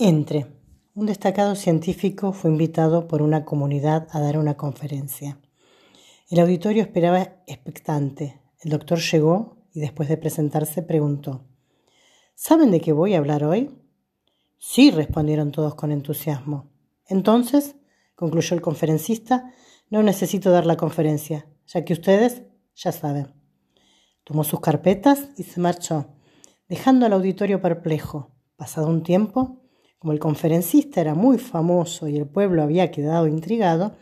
Entre. Un destacado científico fue invitado por una comunidad a dar una conferencia. El auditorio esperaba expectante. El doctor llegó y después de presentarse preguntó, ¿Saben de qué voy a hablar hoy? Sí, respondieron todos con entusiasmo. Entonces, concluyó el conferencista, no necesito dar la conferencia, ya que ustedes ya saben. Tomó sus carpetas y se marchó, dejando al auditorio perplejo. Pasado un tiempo, como el conferencista era muy famoso y el pueblo había quedado intrigado,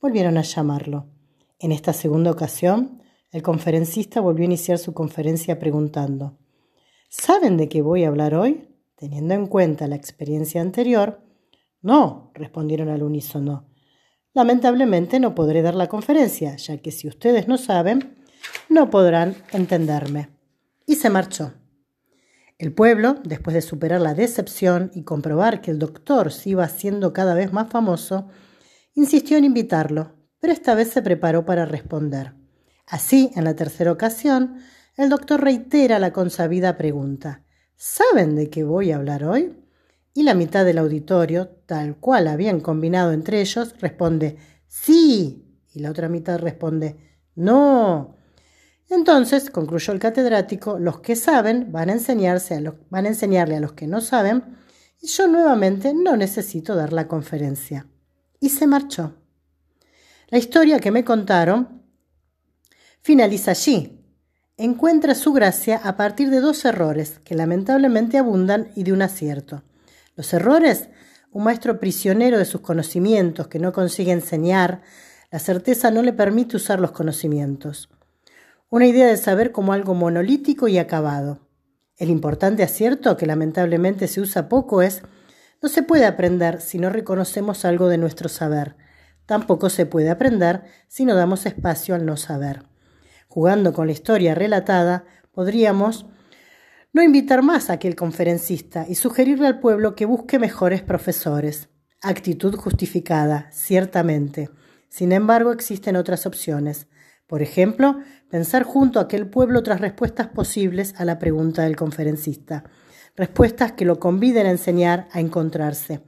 volvieron a llamarlo. En esta segunda ocasión, el conferencista volvió a iniciar su conferencia preguntando ¿Saben de qué voy a hablar hoy? Teniendo en cuenta la experiencia anterior, no, respondieron al unísono. Lamentablemente no podré dar la conferencia, ya que si ustedes no saben, no podrán entenderme. Y se marchó. El pueblo, después de superar la decepción y comprobar que el doctor se iba haciendo cada vez más famoso, insistió en invitarlo, pero esta vez se preparó para responder. Así, en la tercera ocasión, el doctor reitera la consabida pregunta ¿Saben de qué voy a hablar hoy? Y la mitad del auditorio, tal cual habían combinado entre ellos, responde Sí. Y la otra mitad responde No. Entonces, concluyó el catedrático, los que saben van a, enseñarse van a enseñarle a los que no saben y yo nuevamente no necesito dar la conferencia. Y se marchó. La historia que me contaron finaliza allí. Encuentra su gracia a partir de dos errores que lamentablemente abundan y de un acierto. Los errores, un maestro prisionero de sus conocimientos que no consigue enseñar, la certeza no le permite usar los conocimientos una idea de saber como algo monolítico y acabado. El importante acierto, que lamentablemente se usa poco, es no se puede aprender si no reconocemos algo de nuestro saber. Tampoco se puede aprender si no damos espacio al no saber. Jugando con la historia relatada, podríamos no invitar más a aquel conferencista y sugerirle al pueblo que busque mejores profesores. Actitud justificada, ciertamente. Sin embargo, existen otras opciones. Por ejemplo, pensar junto a aquel pueblo otras respuestas posibles a la pregunta del conferencista. Respuestas que lo conviden a enseñar a encontrarse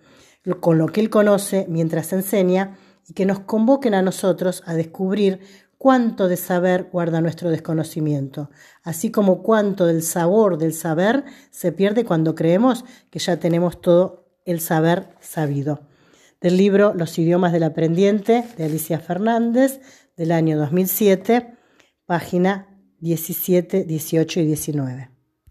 con lo que él conoce mientras enseña y que nos convoquen a nosotros a descubrir cuánto de saber guarda nuestro desconocimiento, así como cuánto del sabor del saber se pierde cuando creemos que ya tenemos todo el saber sabido. Del libro Los idiomas del aprendiente de Alicia Fernández, del año 2007, página 17, 18 y 19.